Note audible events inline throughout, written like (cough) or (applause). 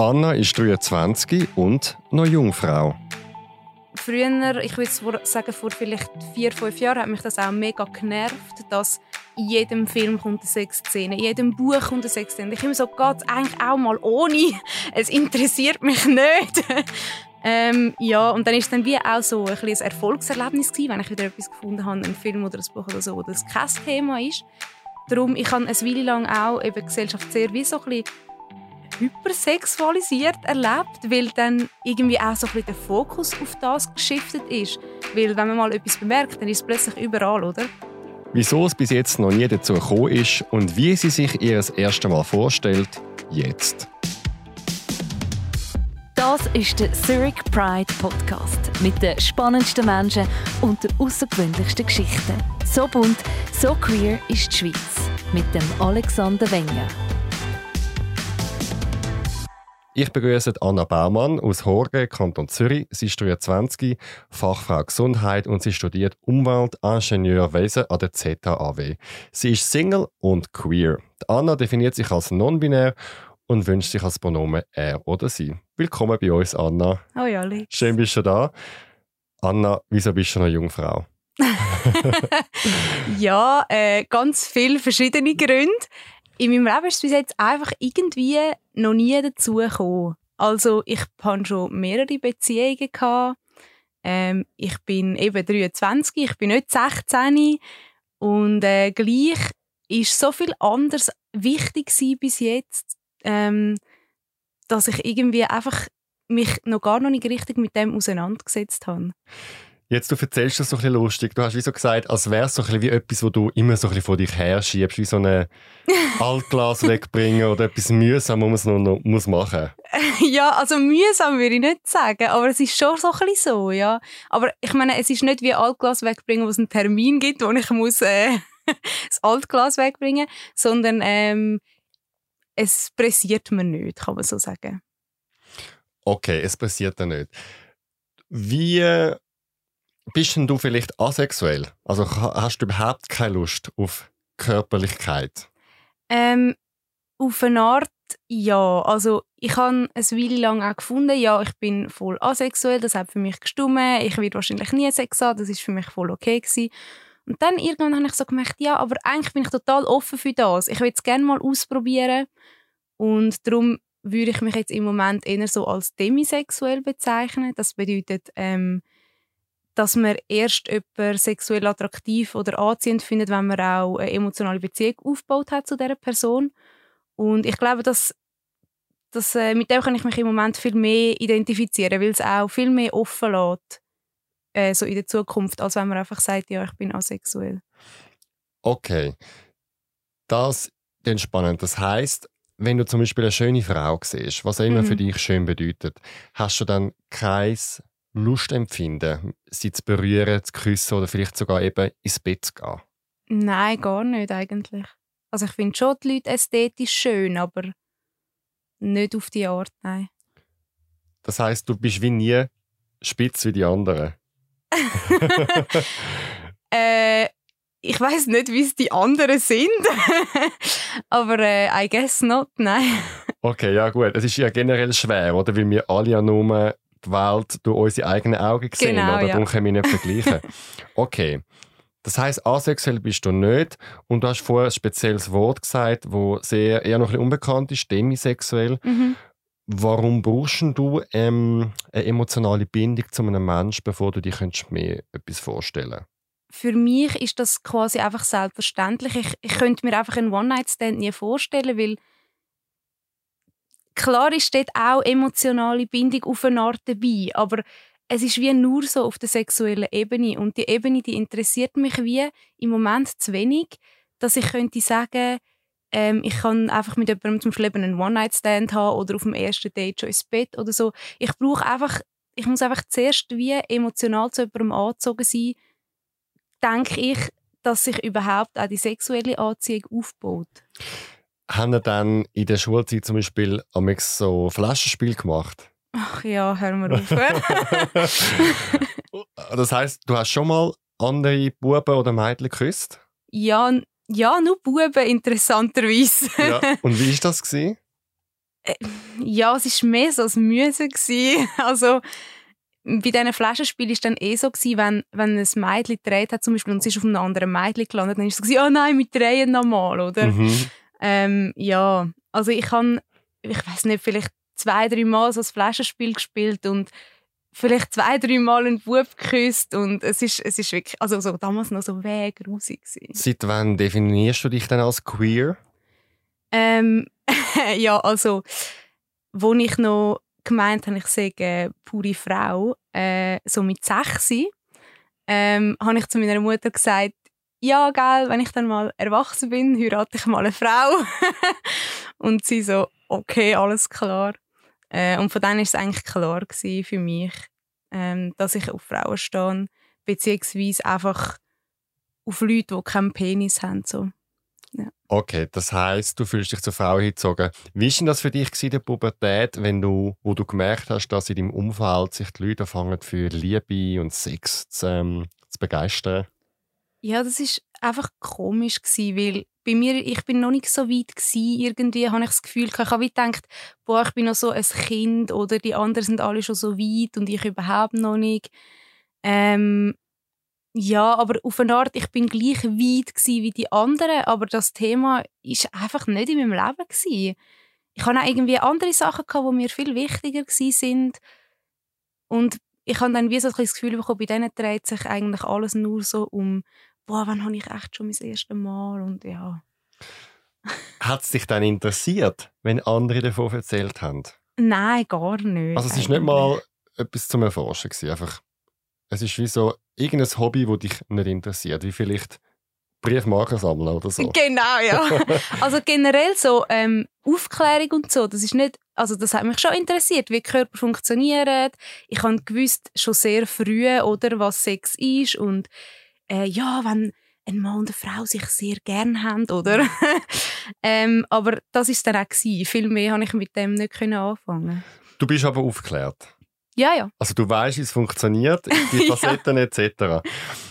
Anna ist 23 und noch Jungfrau. Früher, ich würde sagen, vor vielleicht vier, fünf Jahren, hat mich das auch mega genervt, dass in jedem Film kommt eine Sexszene, in jedem Buch kommt eine Sexszene. Ich immer so, geht eigentlich auch mal ohne. Es interessiert mich nicht. (laughs) ähm, ja, und dann ist es dann wie auch so ein, ein Erfolgserlebnis gewesen, wenn ich wieder etwas gefunden habe, einen Film oder ein Buch oder so, wo das kein Thema ist. Darum, ich habe eine Weile lang auch eben Gesellschaft sehr wie so ein bisschen hypersexualisiert erlebt, weil dann irgendwie auch so ein bisschen der Fokus auf das geschiftet ist. Weil wenn man mal etwas bemerkt, dann ist es plötzlich überall, oder? Wieso es bis jetzt noch nie dazu gekommen ist und wie sie sich ihr das erste Mal vorstellt, jetzt. Das ist der Zurich Pride Podcast mit den spannendsten Menschen und den außergewöhnlichsten Geschichten. So bunt, so queer ist die Schweiz mit dem Alexander Wenger. Ich begrüße Anna Baumann aus Horge, Kanton Zürich. Sie ist 23, Fachfrau Gesundheit und sie studiert Umweltingenieurwesen an der ZHAW. Sie ist Single und queer. Anna definiert sich als non-binär und wünscht sich als Pronomen er oder sie. Willkommen bei uns, Anna. Hoi, Alex. Schön bist du da. Anna, wieso bist du noch Jungfrau? (laughs) ja, äh, ganz viele verschiedene Gründe in meinem Leben ist es bis jetzt einfach irgendwie noch nie dazu gekommen. Also ich hatte schon mehrere Beziehungen. Gehabt. Ähm, ich bin eben 23, ich bin nicht 16 und äh, gleich ist so viel anders wichtig bis jetzt, ähm, dass ich irgendwie einfach mich noch gar noch nicht richtig mit dem auseinandergesetzt habe. Jetzt, du erzählst das so ein bisschen lustig. Du hast wie so gesagt, als wäre es so ein bisschen wie etwas, wo du immer so ein bisschen vor dich her schiebst, wie so ein (laughs) Altglas wegbringen oder etwas mühsam, wo man es noch, noch muss machen (laughs) Ja, also mühsam würde ich nicht sagen, aber es ist schon so ein bisschen so, ja. Aber ich meine, es ist nicht wie Altglas wegbringen, wo es einen Termin gibt, wo ich muss äh, (laughs) das Altglas wegbringen, sondern ähm, es pressiert mir nicht, kann man so sagen. Okay, es pressiert dir nicht. Wie bist denn du vielleicht asexuell? Also hast du überhaupt keine Lust auf Körperlichkeit? Ähm, auf eine Art ja. Also ich habe eine Weile lang auch gefunden, ja, ich bin voll asexuell, das hat für mich gestummen, ich werde wahrscheinlich nie Sex haben, das ist für mich voll okay gewesen. Und dann irgendwann habe ich so gemerkt, ja, aber eigentlich bin ich total offen für das. Ich will es gerne mal ausprobieren und darum würde ich mich jetzt im Moment eher so als demisexuell bezeichnen. Das bedeutet, ähm, dass man erst jemanden sexuell attraktiv oder anziehend findet, wenn man auch eine emotionale Beziehung aufgebaut hat zu dieser Person. Und ich glaube, dass, dass äh, mit dem kann ich mich im Moment viel mehr identifizieren, weil es auch viel mehr offen lässt, äh, so in der Zukunft, als wenn man einfach sagt, ja, ich bin asexuell. Okay, das ist spannend. Das heißt, wenn du zum Beispiel eine schöne Frau siehst, was auch immer mhm. für dich schön bedeutet, hast du dann kein Lust empfinden, sie zu berühren, zu küssen oder vielleicht sogar eben ins Bett zu gehen? Nein, gar nicht eigentlich. Also ich finde schon die Leute ästhetisch schön, aber nicht auf die Art, nein. Das heißt, du bist wie nie spitz wie die anderen? (laughs) äh, ich weiß nicht, wie es die anderen sind, (laughs) aber äh, I guess not, nein. Okay, ja gut. Es ist ja generell schwer, oder? Weil wir alle ja nur die Welt durch unsere eigenen Augen sehen. Genau, oder? Ja. Darum können wir nicht vergleichen. (laughs) Okay. Das heißt, asexuell bist du nicht. Und du hast vorher ein spezielles Wort gesagt, das sehr, eher noch ein bisschen unbekannt ist, demisexuell. Mhm. Warum brauchst du ähm, eine emotionale Bindung zu einem Menschen, bevor du dir mehr etwas vorstellen kannst? Für mich ist das quasi einfach selbstverständlich. Ich, ich könnte mir einfach einen One-Night-Stand nie vorstellen, weil klar ist dort auch emotionale Bindung auf eine Art dabei, aber es ist wie nur so auf der sexuellen Ebene und die Ebene, die interessiert mich wie im Moment zu wenig, dass ich könnte sagen, ähm, ich kann einfach mit jemandem zum Beispiel einen One-Night-Stand haben oder auf dem ersten Date schon ins Bett oder so. Ich brauche einfach, ich muss einfach zuerst wie emotional zu jemandem angezogen sein, denke ich, dass sich überhaupt auch die sexuelle Anziehung aufbaut haben ihr dann in der Schulzeit zum Beispiel so Flaschenspiel gemacht? Ach ja, hör mal auf. (laughs) das heißt, du hast schon mal andere Buben oder Mädchen geküsst? Ja, ja, nur Buben, interessanterweise. ja. Und wie war das? Gewesen? Äh, ja, es war mehr so ein Müsse. (laughs) Also, bei diesen Flaschenspielen war es dann eh so, gewesen, wenn, wenn ein Mädchen gedreht hat, zum Beispiel, und es ist auf einem anderen Mädchen gelandet, dann war es so, oh nein, wir drehen nochmal, oder? Mhm. Ähm, ja, also ich habe, ich weiß nicht, vielleicht zwei, drei Mal so ein Flaschenspiel gespielt und vielleicht zwei, drei Mal einen Bub geküsst und es ist, es ist wirklich, also so, damals noch so weg grusig Seit wann definierst du dich denn als queer? Ähm, (laughs) ja, also, wo ich noch gemeint habe, ich sage pure Frau, äh, so mit sechs, ähm, habe ich zu meiner Mutter gesagt, ja, geil, wenn ich dann mal erwachsen bin, heirate ich mal eine Frau. (laughs) und sie so, okay, alles klar. Äh, und von dann war es eigentlich klar für mich, ähm, dass ich auf Frauen stehe, beziehungsweise einfach auf Leute, die keinen Penis haben. So. Ja. Okay, das heißt, du fühlst dich zur Frau hingezogen. Wie war denn das für dich in der Pubertät, wenn du, wo du gemerkt hast, dass in deinem Umfeld sich die Leute anfangen für Liebe und Sex zu, ähm, zu begeistern? Ja, das ist einfach komisch gewesen, weil bei mir, ich bin noch nicht so weit gewesen, irgendwie habe ich das Gefühl, ich habe gedacht, boah, ich bin noch so ein Kind oder die anderen sind alle schon so weit und ich überhaupt noch nicht. Ähm, ja, aber auf eine Art, ich bin gleich weit wie die anderen, aber das Thema ist einfach nicht in meinem Leben gewesen. Ich hatte auch irgendwie andere Sachen gehabt, die mir viel wichtiger sind und ich habe dann wie so ein das Gefühl bekommen, bei denen dreht sich eigentlich alles nur so um boah, wann habe ich echt schon mein erstes Mal und ja. Hat es dich dann interessiert, wenn andere davon erzählt haben? Nein, gar nicht. Also es ist nicht mal etwas zum Erforschen gewesen, einfach es ist wie so irgendein Hobby, das dich nicht interessiert, wie vielleicht Briefmarken sammeln oder so. Genau, ja. (laughs) also generell so ähm, Aufklärung und so, das ist nicht, also das hat mich schon interessiert, wie Körper funktioniert. Ich habe gewusst schon sehr früh, oder was Sex ist und äh, ja, wenn ein Mann und eine Frau sich sehr gern haben, oder? (laughs) ähm, aber das ist dann auch gewesen. Viel mehr konnte ich mit dem nicht anfangen. Du bist aber aufgeklärt. Ja, ja. Also du weißt, wie es funktioniert, die (laughs) Facetten ja. etc.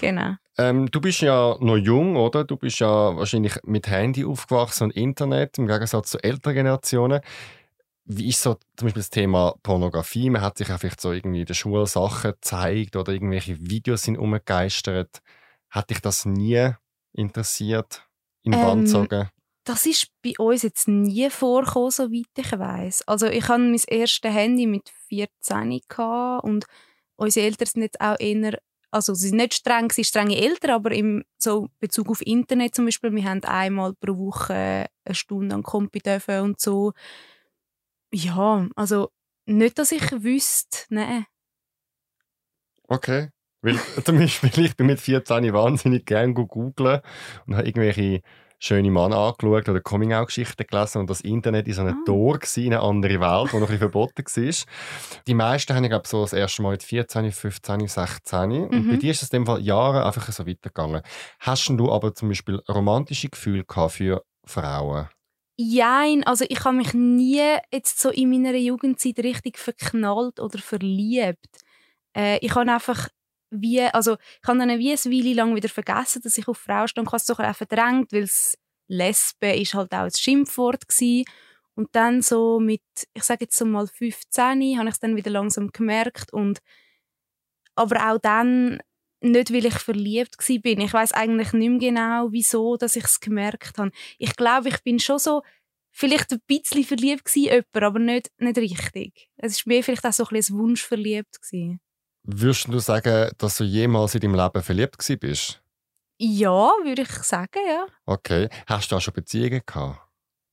Genau. Ähm, du bist ja noch jung, oder? Du bist ja wahrscheinlich mit Handy aufgewachsen und Internet im Gegensatz zu älteren Generationen. Wie ist so zum Beispiel das Thema Pornografie? Man hat sich ja vielleicht so irgendwie in der Schule Sachen gezeigt oder irgendwelche Videos sind umgegeistert. Hat dich das nie interessiert, in den Band ähm, Das ist bei uns jetzt nie vorgekommen, soweit ich weiß. Also ich hatte mein erstes Handy mit 14 und unsere Eltern sind jetzt auch eher, also sie sind nicht streng, sie sind strenge Eltern, aber im so Bezug auf Internet zum Beispiel, wir haben einmal pro Woche eine Stunde an Kompi dürfen und so. Ja, also nicht, dass ich wüsste, nein. Okay. Weil (laughs) zum Beispiel, ich bin mit 14 wahnsinnig gerne googeln und habe irgendwelche schöne Mann angeschaut oder Coming-out-Geschichten gelesen und das Internet ist so ein ah. Tor in eine andere Welt, wo noch ein verboten war. Die meisten haben, glaube so das erste Mal mit 14, 15, 16 mhm. und bei dir ist es in dem Fall Jahre einfach so weitergegangen. Hast du aber zum Beispiel romantische Gefühle für Frauen? Jein, also ich habe mich nie jetzt so in meiner Jugendzeit richtig verknallt oder verliebt. Äh, ich habe einfach wie, also ich habe dann wie eine Weile lang wieder vergessen, dass ich auf Frau stehe und habe es doch auch verdrängt, weil es Lesbe ist halt auch ein Schimpfwort gewesen. Und dann so mit, ich sage jetzt so mal 15, habe ich es dann wieder langsam gemerkt und aber auch dann nicht, weil ich verliebt war. bin. Ich weiß eigentlich nicht mehr genau, wieso, dass ich es gemerkt habe. Ich glaube, ich bin schon so vielleicht ein bisschen verliebt gewesen, aber nicht, nicht richtig. Es war mir vielleicht auch so ein bisschen Wunsch verliebt gewesen. Würdest du sagen, dass du jemals in deinem Leben verliebt bist? Ja, würde ich sagen, ja. Okay. Hast du auch schon Beziehungen gehabt?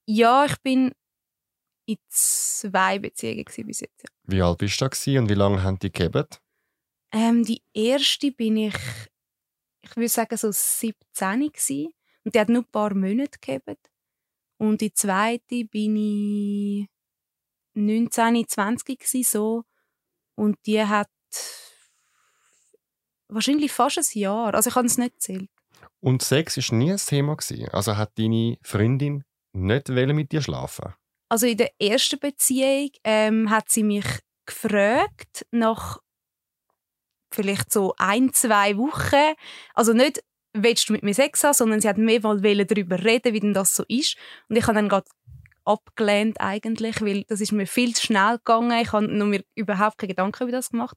Ja, ich bin in zwei Beziehungen bis jetzt. Ja. Wie alt bist du da und wie lange haben die gegeben? Ähm, die erste bin ich, ich würde sagen, so 17 gewesen. und die hat nur ein paar Monate gegeben. Und die zweite bin ich 19, 20 gewesen, so und die hat wahrscheinlich fast ein Jahr. Also ich habe es nicht gezählt. Und Sex war nie ein Thema? Also hat deine Freundin nicht mit dir schlafen Also in der ersten Beziehung ähm, hat sie mich gefragt, nach vielleicht so ein, zwei Wochen, also nicht willst du mit mir Sex haben, sondern sie hat mehr mal darüber reden, wie denn das so ist. Und ich habe dann gerade abgelehnt eigentlich, weil das ist mir viel zu schnell gegangen. Ich habe mir überhaupt keine Gedanken über das gemacht.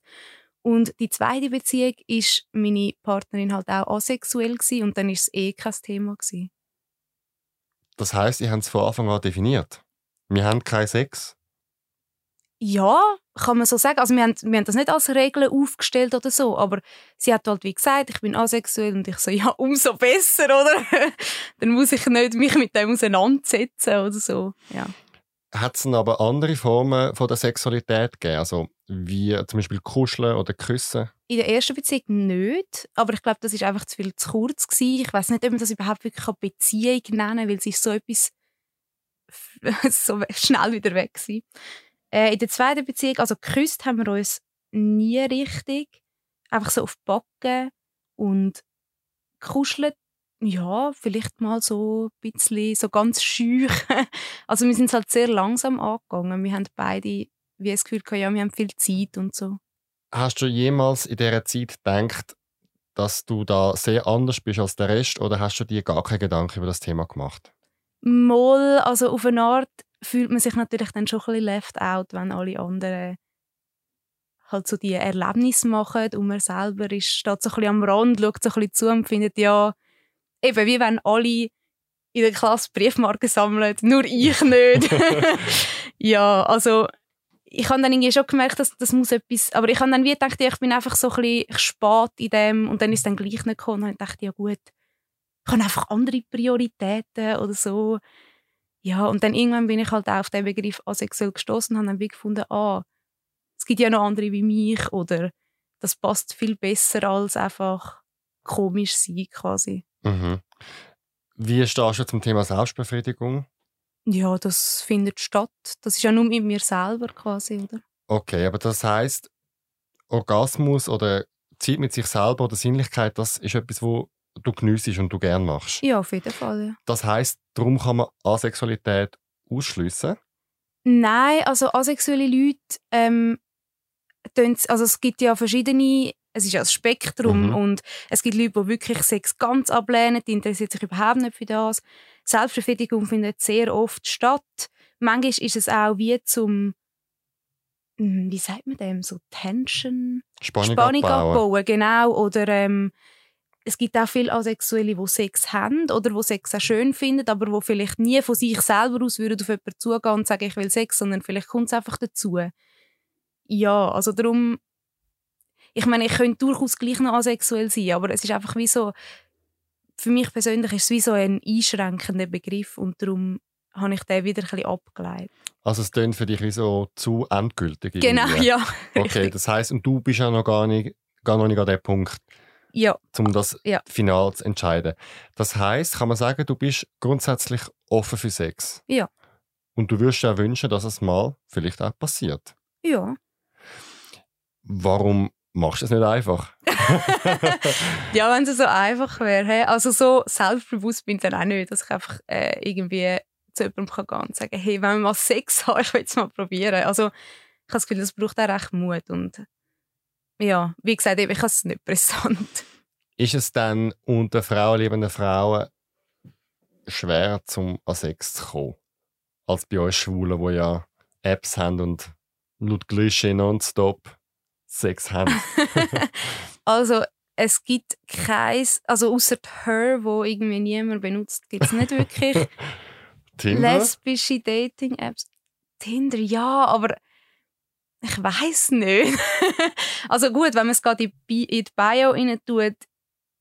Und die zweite Beziehung ist meine Partnerin halt auch asexuell gewesen, und dann ist es eh kein Thema gewesen. Das heißt, ihr habt es von Anfang an definiert. Wir haben keinen Sex. Ja, kann man so sagen. Also wir haben, wir haben das nicht als Regel aufgestellt oder so, aber sie hat halt wie gesagt, ich bin asexuell und ich so, ja, umso besser, oder? (laughs) Dann muss ich nicht mich mit dem auseinandersetzen oder so, ja. Hat es aber andere Formen von der Sexualität gegeben? Also wie zum Beispiel Kuscheln oder Küssen? In der ersten Beziehung nicht, aber ich glaube, das ist einfach zu viel zu kurz gewesen. Ich weiß nicht, ob man das überhaupt wirklich Beziehung nennen kann, weil es ist so etwas (laughs) so schnell wieder weg war. Äh, in der zweiten Beziehung, also geküsst haben wir uns nie richtig. Einfach so auf die Backen und kuschelt, ja, vielleicht mal so ein bisschen, so ganz schüch. (laughs) also wir sind es halt sehr langsam angegangen. Wir haben beide wie das Gefühl gehabt, ja, wir haben viel Zeit und so. Hast du jemals in dieser Zeit gedacht, dass du da sehr anders bist als der Rest oder hast du dir gar keine Gedanken über das Thema gemacht? Mal, also auf eine Art fühlt man sich natürlich dann schon ein bisschen left out, wenn alle anderen halt so die Erlebnisse machen und man selber ist, steht so ein bisschen am Rand, schaut so ein bisschen zu und findet, ja, eben wie wenn alle in der Klasse Briefmarken sammeln, nur ich (laughs) nicht. (laughs) ja, also ich habe dann irgendwie schon gemerkt, dass das muss etwas, aber ich habe dann wie gedacht, ich bin einfach so ein bisschen spät in dem und dann ist es dann gleich nicht gekommen und ich dachte, ja gut, ich habe einfach andere Prioritäten oder so. Ja, und dann irgendwann bin ich halt auch auf den Begriff asexuell gestoßen und habe dann wie gefunden, ah, es gibt ja noch andere wie mich oder das passt viel besser als einfach komisch sein quasi. Mhm. Wie stehst du zum Thema Selbstbefriedigung? Ja, das findet statt. Das ist ja nur mit mir selber quasi, oder? Okay, aber das heißt, Orgasmus oder Zeit mit sich selber oder Sinnlichkeit, das ist etwas, wo du geniessest und du gerne machst. Ja, auf jeden Fall. Ja. Das heißt, darum kann man Asexualität ausschließen? Nein, also asexuelle Leute, ähm, also es gibt ja verschiedene, es ist ja ein Spektrum mhm. und es gibt Leute, die wirklich Sex ganz ablehnen, die interessieren sich überhaupt nicht für das. Selbstbefriedigung findet sehr oft statt. Manchmal ist es auch wie zum hm, wie sagt man dem, so Tension, Spannung, Spannung abbauen. abbauen. genau, oder ähm, es gibt auch viele Asexuelle, die Sex haben oder die Sex auch schön finden, aber die vielleicht nie von sich selber aus würden auf jemanden zugehen und sagen, ich will Sex, sondern vielleicht kommt es einfach dazu. Ja, also darum, ich meine, ich könnte durchaus gleich noch asexuell sein, aber es ist einfach wie so, für mich persönlich ist es wie so ein einschränkender Begriff und darum habe ich den wieder ein bisschen abgeleitet. Also es klingt für dich wie so zu endgültig. Genau, ja. Okay, das heißt, und du bist ja noch gar nicht, gar noch nicht an dem Punkt, ja. um das ja. final zu entscheiden. Das heißt, kann man sagen, du bist grundsätzlich offen für Sex. Ja. Und du würdest ja wünschen, dass es mal vielleicht auch passiert. Ja. Warum machst du es nicht einfach? (laughs) ja, wenn es so einfach wäre. Also so selbstbewusst bin ich dann auch nicht, dass ich einfach äh, irgendwie zu jemandem kann gehen und sagen, hey, wenn wir mal Sex (laughs) haben, ich will es mal probieren. Also ich habe das Gefühl, das braucht auch recht Mut und ja, wie gesagt, ich habe es nicht präsent. Ist es dann unter frauenliebenden Frauen schwer, zum an Sex zu kommen? Als bei uns Schwulen, die ja Apps haben und laut Klischee nonstop Sex haben? (laughs) (laughs) also, es gibt keins, also außer Her, wo irgendwie niemand benutzt, gibt es nicht wirklich (laughs) lesbische Dating-Apps. Tinder, ja, aber ich weiß nicht. also gut, wenn man es gerade in die Bio rein tut,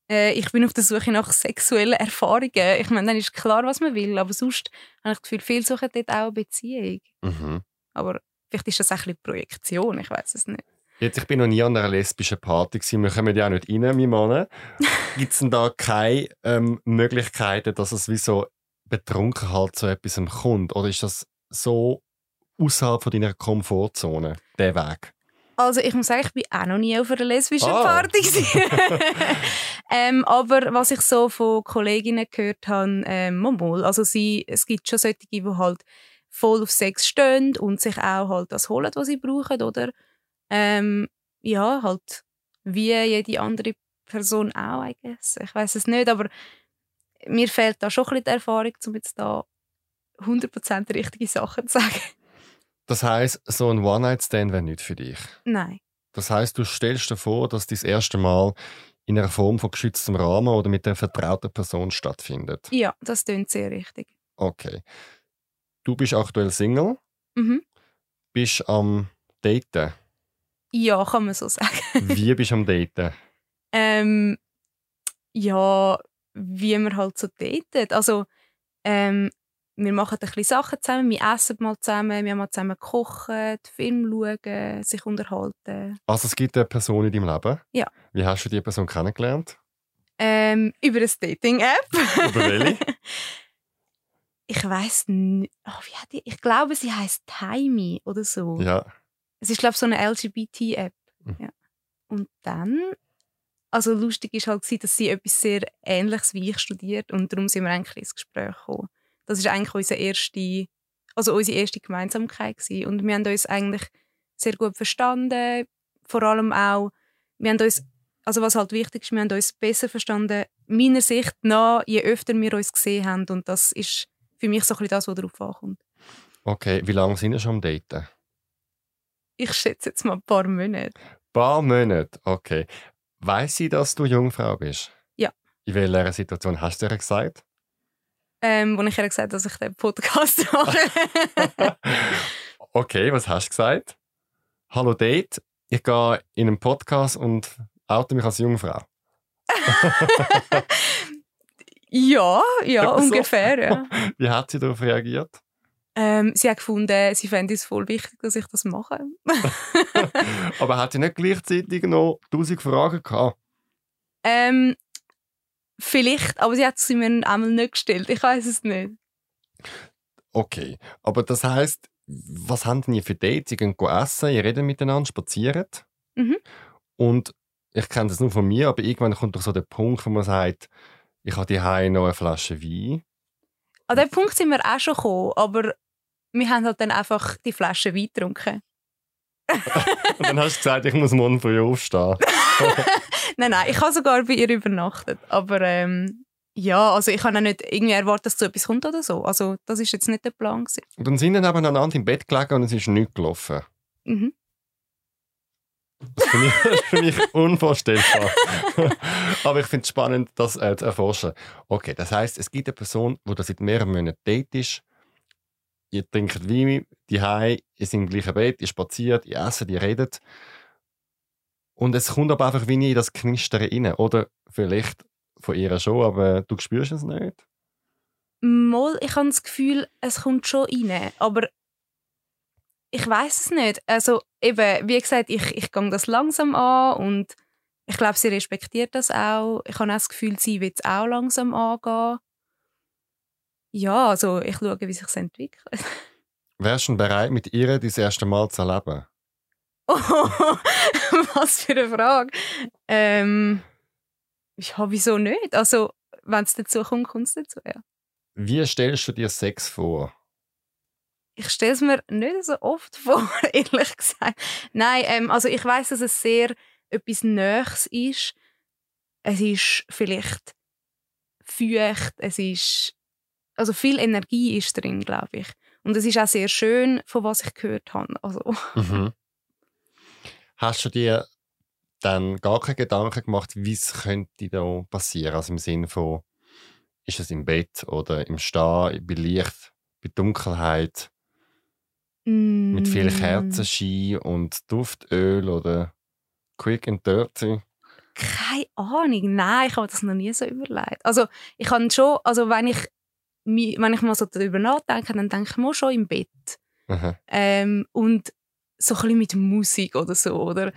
äh, ich bin auf der Suche nach sexuellen Erfahrungen. Ich meine, dann ist klar, was man will. Aber sonst habe ich das Gefühl, viele suchen dort auch eine Beziehung. Mhm. Aber vielleicht ist das auch ein bisschen Projektion, ich weiß es nicht. Jetzt, ich bin noch nie an einer lesbischen Party gewesen. Wir kommen ja auch nicht rein, mein Mann. (laughs) Gibt es denn da keine ähm, Möglichkeiten, dass es wie so betrunken halt zu etwas kommt? Oder ist das so außerhalb von deiner Komfortzone, der Weg? Also ich muss sagen, ich bin auch noch nie auf einer lesbischen oh. Party. (laughs) (laughs) ähm, aber was ich so von Kolleginnen gehört habe, ähm, mal, also sie, es gibt schon solche, die halt voll auf Sex stehen und sich auch halt das holen, was sie brauchen, oder? Ähm, ja, halt wie jede andere Person auch, I guess. Ich weiß es nicht, aber mir fehlt da schon ein bisschen die Erfahrung, um jetzt da 100% richtige Sachen zu sagen. Das heißt, so ein One-Night-Stand wäre nicht für dich. Nein. Das heißt, du stellst dir vor, dass das erste Mal in einer Form von geschütztem Rahmen oder mit einer vertrauten Person stattfindet. Ja, das klingt sehr richtig. Okay. Du bist aktuell Single, Mhm. bist am Daten. Ja, kann man so sagen. (laughs) Wie bist du am Daten? Ähm, ja, wie man halt so datet. Also, ähm, wir machen ein bisschen Sachen zusammen, wir essen mal zusammen, wir haben mal zusammen kochen, Film schauen, sich unterhalten. Also es gibt eine Person in deinem Leben. Ja. Wie hast du die Person kennengelernt? Ähm, über eine Dating-App. Über welche? (laughs) ich weiß nicht. Oh, wie hat die? Ich glaube, sie heißt Timey oder so. Ja. Es ist, glaube ich, so eine LGBT-App. Mhm. Ja. Und dann, also lustig ist halt, dass sie etwas sehr Ähnliches wie ich studiert und darum sind wir eigentlich ins Gespräch gekommen. Das ist eigentlich unsere erste, also unsere erste Gemeinsamkeit gewesen. und wir haben uns eigentlich sehr gut verstanden. Vor allem auch, wir haben uns, also was halt wichtig ist, wir haben uns besser verstanden, meiner Sicht nach, je öfter wir uns gesehen haben und das ist für mich so ein bisschen das, was darauf ankommt. Okay, wie lange sind wir schon am Daten? Ich schätze jetzt mal ein paar Monate. Ein paar Monate, okay. Weiß sie, dass du Jungfrau bist? Ja. In welcher Situation hast du ihr gesagt? Ähm, wo ich ihr gesagt habe, dass ich den Podcast (laughs) mache. (laughs) okay, was hast du gesagt? Hallo Date, ich gehe in einen Podcast und oute mich als Jungfrau. (laughs) ja, ja, ungefähr. Ja. Wie hat sie darauf reagiert? Ähm, sie hat gefunden, sie fände es voll wichtig, dass ich das mache. (laughs) Aber hat sie nicht gleichzeitig noch tausend Fragen gehabt? ähm, vielleicht, aber sie hat sie mir einmal nicht gestellt. Ich weiß es nicht. Okay, aber das heißt, was haben denn ihr für Dates? Ihr geht essen, ihr redet miteinander, spazieren. Mhm. Und ich kenne das nur von mir, aber irgendwann kommt doch so der Punkt, wo man sagt, ich habe die noch eine Flasche Wein. An dem Punkt sind wir auch schon gekommen, aber wir haben halt dann einfach die Flasche Wein getrunken. Und dann hast du gesagt, ich muss morgen früh aufstehen. (laughs) Nein, nein, ich habe sogar bei ihr übernachtet. Aber ähm, ja, also ich habe auch nicht irgendwie erwartet, dass so etwas kommt oder so. Also das ist jetzt nicht der Plan. Gewesen. Und dann sind wir nebeneinander im Bett gelegen und es ist nichts gelaufen. Mhm. Das ist für mich, ist für mich unvorstellbar. Aber ich finde es spannend, das äh, zu erforschen. Okay, das heißt, es gibt eine Person, die da seit mehreren Monaten date ist. Ihr trinkt Wein, die Hai, ihr seid im gleichen Bett, ihr spaziert, ihr esst, ihr redet. Und es kommt aber einfach wie nie in das Knistern rein. Oder vielleicht von ihr schon, aber du spürst es nicht. Mal, ich habe das Gefühl, es kommt schon rein, aber ich weiß es nicht. Also eben, wie gesagt, ich, ich gehe das langsam an und ich glaube, sie respektiert das auch. Ich habe auch das Gefühl, sie will es auch langsam angehen. Ja, also ich schaue, wie sich es entwickelt. (laughs) Wärst du bereit, mit ihr das erste Mal zu erleben? Oh, (laughs) was für eine Frage. Ähm, ja, wieso nicht? Also, wenn es dazu kommt, kommt es dazu, ja. Wie stellst du dir Sex vor? Ich stelle es mir nicht so oft (laughs) vor, ehrlich gesagt. Nein, ähm, also ich weiß, dass es sehr etwas Nächs ist. Es ist vielleicht feucht, es ist also viel Energie ist drin, glaube ich. Und es ist auch sehr schön, von was ich gehört habe. Also, Mhm. Hast du dir dann gar keine Gedanken gemacht, wie es könnte da passieren? Also im Sinne von, ist es im Bett oder im Stehen, bei Licht, bei Dunkelheit, mit viel mm, Kerzenschein und Duftöl oder Quick and Dirty? Keine Ahnung. Nein, ich habe das noch nie so überlegt. Also ich kann schon, also wenn ich wenn ich mal so darüber nachdenke, dann denke ich mal schon im Bett. Ähm, und so ein bisschen mit Musik oder so, oder?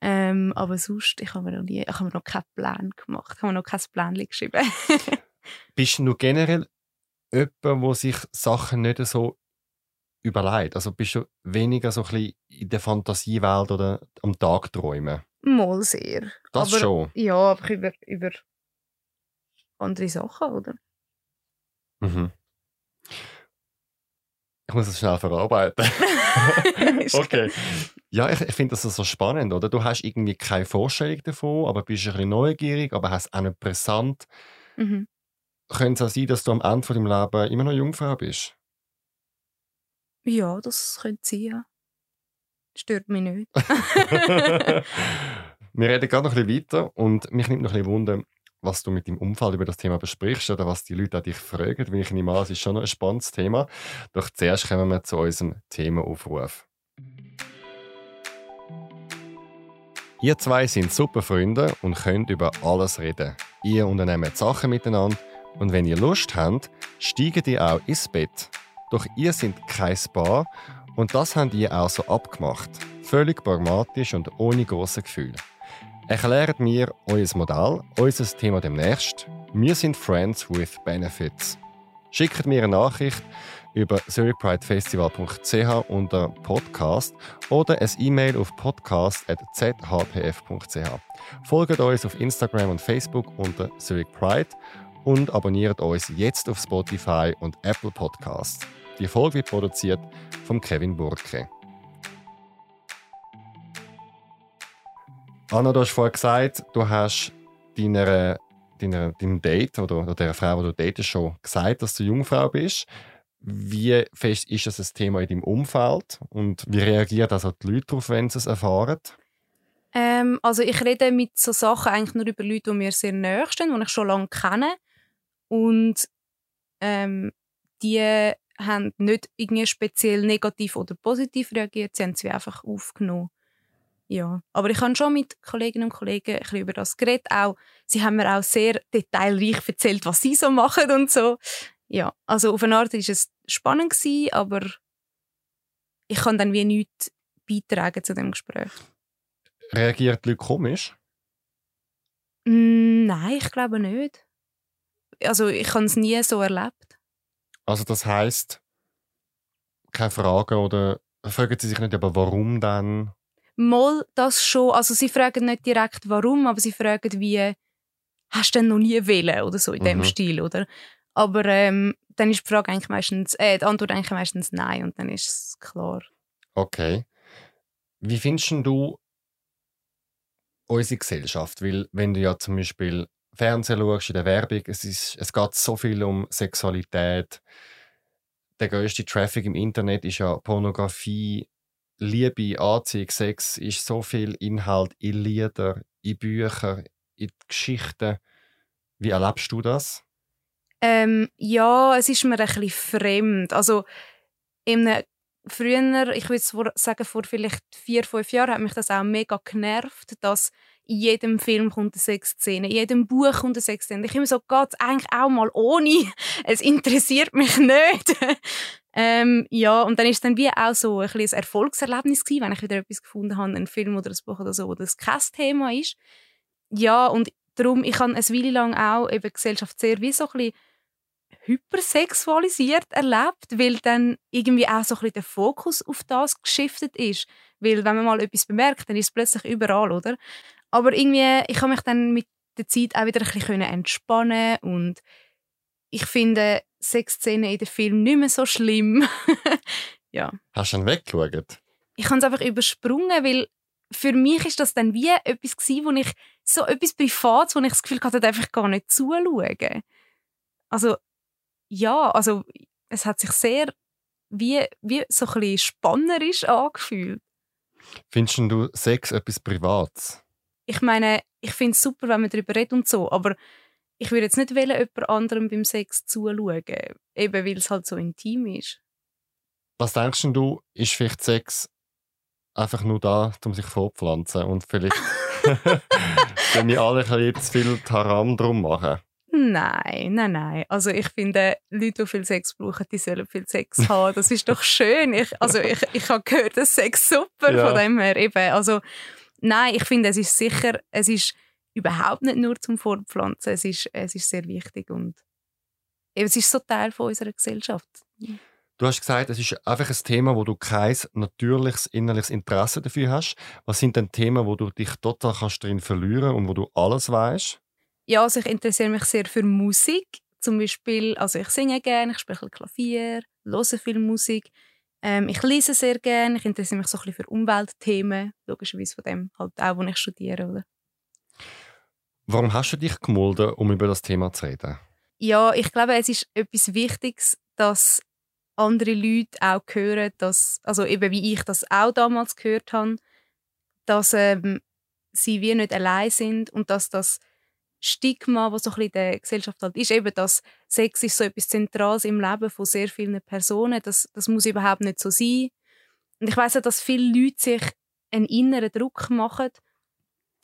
Ähm, aber sonst, ich habe mir noch nie, ich habe mir noch keinen Plan gemacht. Ich habe mir noch kein Plan geschrieben. (laughs) Bist du generell jemand, der sich Sachen nicht so überlegt? Also bist du weniger so ein bisschen in der Fantasiewelt oder am Tag träumen? Mal sehr. Das aber, schon. Ja, aber über, über andere Sachen, oder? Mhm. Ich muss es schnell verarbeiten. (laughs) Okay. Ja, ich, ich finde das so spannend, oder? Du hast irgendwie keine Vorstellung davon, aber bist ein bisschen neugierig, aber hast auch nicht präsent. Mhm. Könnte es auch sein, dass du am Ende von deinem Leben immer noch Jungfrau bist? Ja, das könnte sein, ja. Stört mich nicht. (laughs) Wir reden gerade noch ein bisschen weiter und mich nimmt noch ein bisschen Wunder, was du mit deinem Umfeld über das Thema besprichst oder was die Leute an dich fragen, weil ich nehme an, es ist schon ein spannendes Thema. Doch zuerst kommen wir zu unserem Themaaufruf. Ihr zwei sind super Freunde und könnt über alles reden. Ihr unternehmt Sachen miteinander und wenn ihr Lust habt, steigt ihr auch ins Bett. Doch ihr seid kein Paar und das habt ihr auch so abgemacht. Völlig pragmatisch und ohne große Gefühle. Erklärt mir euer Modell, unser Thema demnächst. Wir sind Friends with Benefits. Schickt mir eine Nachricht über zurichpridefestival.ch unter Podcast oder ein E-Mail auf podcast.zhpf.ch. Folgt uns auf Instagram und Facebook unter Zurich Pride und abonniert uns jetzt auf Spotify und Apple Podcasts. Die Folge wird produziert von Kevin Burke. Anna, du hast vorhin gesagt, du hast deiner, deiner, deinem Date oder, oder der Frau, die du datest, schon gesagt, dass du Jungfrau bist. Wie fest ist das ein Thema in deinem Umfeld und wie reagieren also die Leute darauf, wenn sie es erfahren? Ähm, also ich rede mit so Sachen eigentlich nur über Leute, die mir sehr nahe stehen, die ich schon lange kenne. Und ähm, die haben nicht irgendwie speziell negativ oder positiv reagiert, sie haben es einfach aufgenommen. Ja, aber ich habe schon mit Kolleginnen und Kollegen ein bisschen über das geredet. Auch, sie haben mir auch sehr detailreich erzählt, was sie so machen und so. Ja, also auf eine Art war es spannend, gewesen, aber ich kann dann wie nichts beitragen zu dem Gespräch. Reagiert die Leute komisch? Mm, nein, ich glaube nicht. Also ich habe es nie so erlebt. Also das heißt keine Fragen oder fragen sie sich nicht, aber warum dann? Mal das schon. Also sie fragen nicht direkt warum, aber sie fragen wie hast du denn noch nie wählen oder so in dem Mhm. Stil, oder? Aber ähm, dann ist die Frage eigentlich meistens, äh, die Antwort eigentlich meistens nein und dann ist es klar. Okay. Wie findest du unsere Gesellschaft? Weil wenn du ja zum Beispiel Fernsehen schaust, in der Werbung, es, ist, es geht so viel um Sexualität. Der größte Traffic im Internet ist ja Pornografie, Liebe, Anziehung, Sex, ist so viel Inhalt in Lieder, in Büchern, in Geschichten. Wie erlebst du das? Ähm, ja, es ist mir ein bisschen fremd. Also, in früher, ich würde sagen, vor vielleicht vier, fünf Jahren, hat mich das auch mega genervt, dass in jedem Film kommt eine Sexszene, in jedem Buch kommt eine Sexszene. Ich immer so, geht eigentlich auch mal ohne? Es interessiert mich nicht. (laughs) ähm, ja, und dann ist es dann wie auch so ein, ein Erfolgserlebnis gewesen, wenn ich wieder etwas gefunden habe, einen Film oder ein Buch oder so, wo das kein Thema ist. Ja, und darum, ich habe eine Weile lang auch eben Gesellschaft sehr wie so ein bisschen hypersexualisiert erlebt, weil dann irgendwie auch so ein bisschen der Fokus auf das geschiftet ist. Weil wenn man mal etwas bemerkt, dann ist es plötzlich überall, oder? Aber irgendwie, ich habe mich dann mit der Zeit auch wieder ein bisschen entspannen und ich finde Sexszenen in den Filmen nicht mehr so schlimm. (laughs) ja. Hast du dann weggeschaut? Ich habe es einfach übersprungen, weil für mich ist das dann wie etwas gewesen, wo ich so etwas Privates, wo ich das Gefühl hatte, einfach gar nicht zuschauen. Also ja, also es hat sich sehr wie, wie so ein bisschen spannerisch angefühlt. Findest du Sex etwas Privates? Ich meine, ich finde es super, wenn man darüber redet und so, aber ich würde jetzt nicht wollen, jemand anderem beim Sex zuschauen, eben weil es halt so intim ist. Was denkst du, ist vielleicht Sex einfach nur da, um sich fortpflanzen und vielleicht (laughs) (laughs) wenn wir alle zu viel Taram drum machen? Nein, nein, nein. Also ich finde, Leute, die viel Sex brauchen, die sollen viel Sex (laughs) haben. Das ist doch schön. Ich, also ich, ich habe gehört, dass Sex super Ja. von dem her. Eben. Also nein, ich finde, es ist sicher, es ist überhaupt nicht nur zum Fortpflanzen. Es ist, es ist sehr wichtig und eben, es ist so Teil von unserer Gesellschaft. Du hast gesagt, es ist einfach ein Thema, wo du kein natürliches innerliches Interesse dafür hast. Was sind denn Themen, wo du dich total kannst drin verlieren und wo du alles weißt? Ja, also ich interessiere mich sehr für Musik. Zum Beispiel, also ich singe gerne, ich spiele Klavier, höre viel Musik. Ähm, ich lese sehr gerne, ich interessiere mich so ein bisschen für Umweltthemen, logischerweise von dem halt auch, wo ich studiere. Oder? Warum hast du dich gemolden, um über das Thema zu reden? Ja, ich glaube, es ist etwas Wichtiges, dass andere Leute auch hören, dass, also eben wie ich das auch damals gehört habe, dass ähm, sie wie nicht allein sind und dass das Stigma, was so ein bisschen in der Gesellschaft halt ist, eben, dass Sex ist so etwas Zentrales im Leben von sehr vielen Personen, das, das muss überhaupt nicht so sein. Und ich weiß ja, dass viele Leute sich einen inneren Druck machen.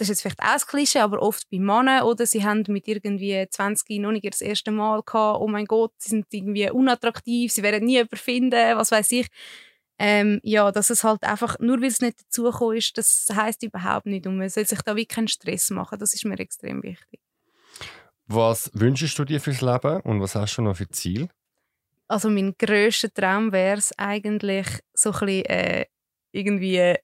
Das ist jetzt vielleicht auch ein Klischee, aber oft bei Männern, oder? Sie haben mit irgendwie 20 noch nicht das erste Mal gehabt, oh mein Gott, sie sind irgendwie unattraktiv, sie werden nie überfinden, was weiß ich. Ähm, ja, dass es halt einfach, nur weil es nicht dazugekommen ist, das heisst überhaupt nicht. Und man soll sich da wirklich keinen Stress machen. Das ist mir extrem wichtig. Was wünschst du dir fürs Leben und was hast du noch für Ziel? Also mein grösster Traum wäre es eigentlich, so ein bisschen, äh, irgendwie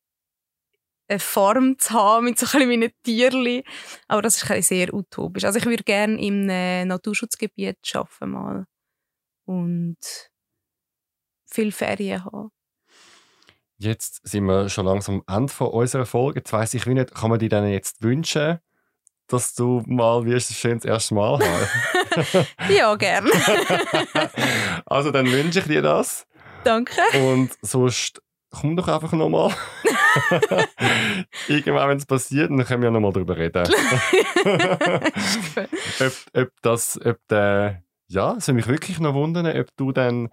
eine Farm zu haben mit so ein bisschen meinen Tierchen. Aber das ist sehr utopisch. Also ich würde gerne im Naturschutzgebiet arbeiten mal und viel Ferien haben. Jetzt sind wir schon langsam am Ende von unserer Folge. Jetzt weiss ich wie nicht, kann man dir denn jetzt wünschen, dass du mal wie ein schönes erstes Mal hast? (laughs) ja, gerne. (laughs) also dann wünsche ich dir das. Danke. Und sonst komm doch einfach nochmal. (laughs) Irgendwann, wenn es passiert, dann können wir nochmal darüber reden. (laughs) ob, ob das, ob der, ja, es würde mich wirklich noch wundern, ob du dann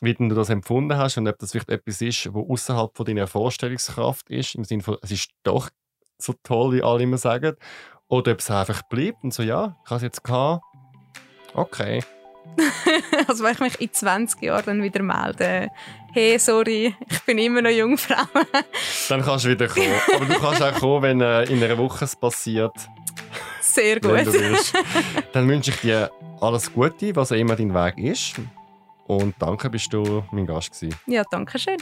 wie du das empfunden hast und ob das vielleicht etwas ist, was außerhalb von deiner Vorstellungskraft ist, im Sinne von, es ist doch so toll, wie alle immer sagen, oder ob es einfach bleibt und so, ja, ich habe es jetzt gehabt, okay. (laughs) also wenn ich mich in 20 Jahren dann wieder melde, hey, sorry, ich bin immer noch Jungfrau. (laughs) dann kannst du wieder kommen. Aber du kannst auch kommen, wenn äh, in einer Woche es passiert. Sehr gut. Dann wünsche ich dir alles Gute, was auch immer dein Weg ist. Und danke, bist du mein Gast gewesen. Ja, danke schön.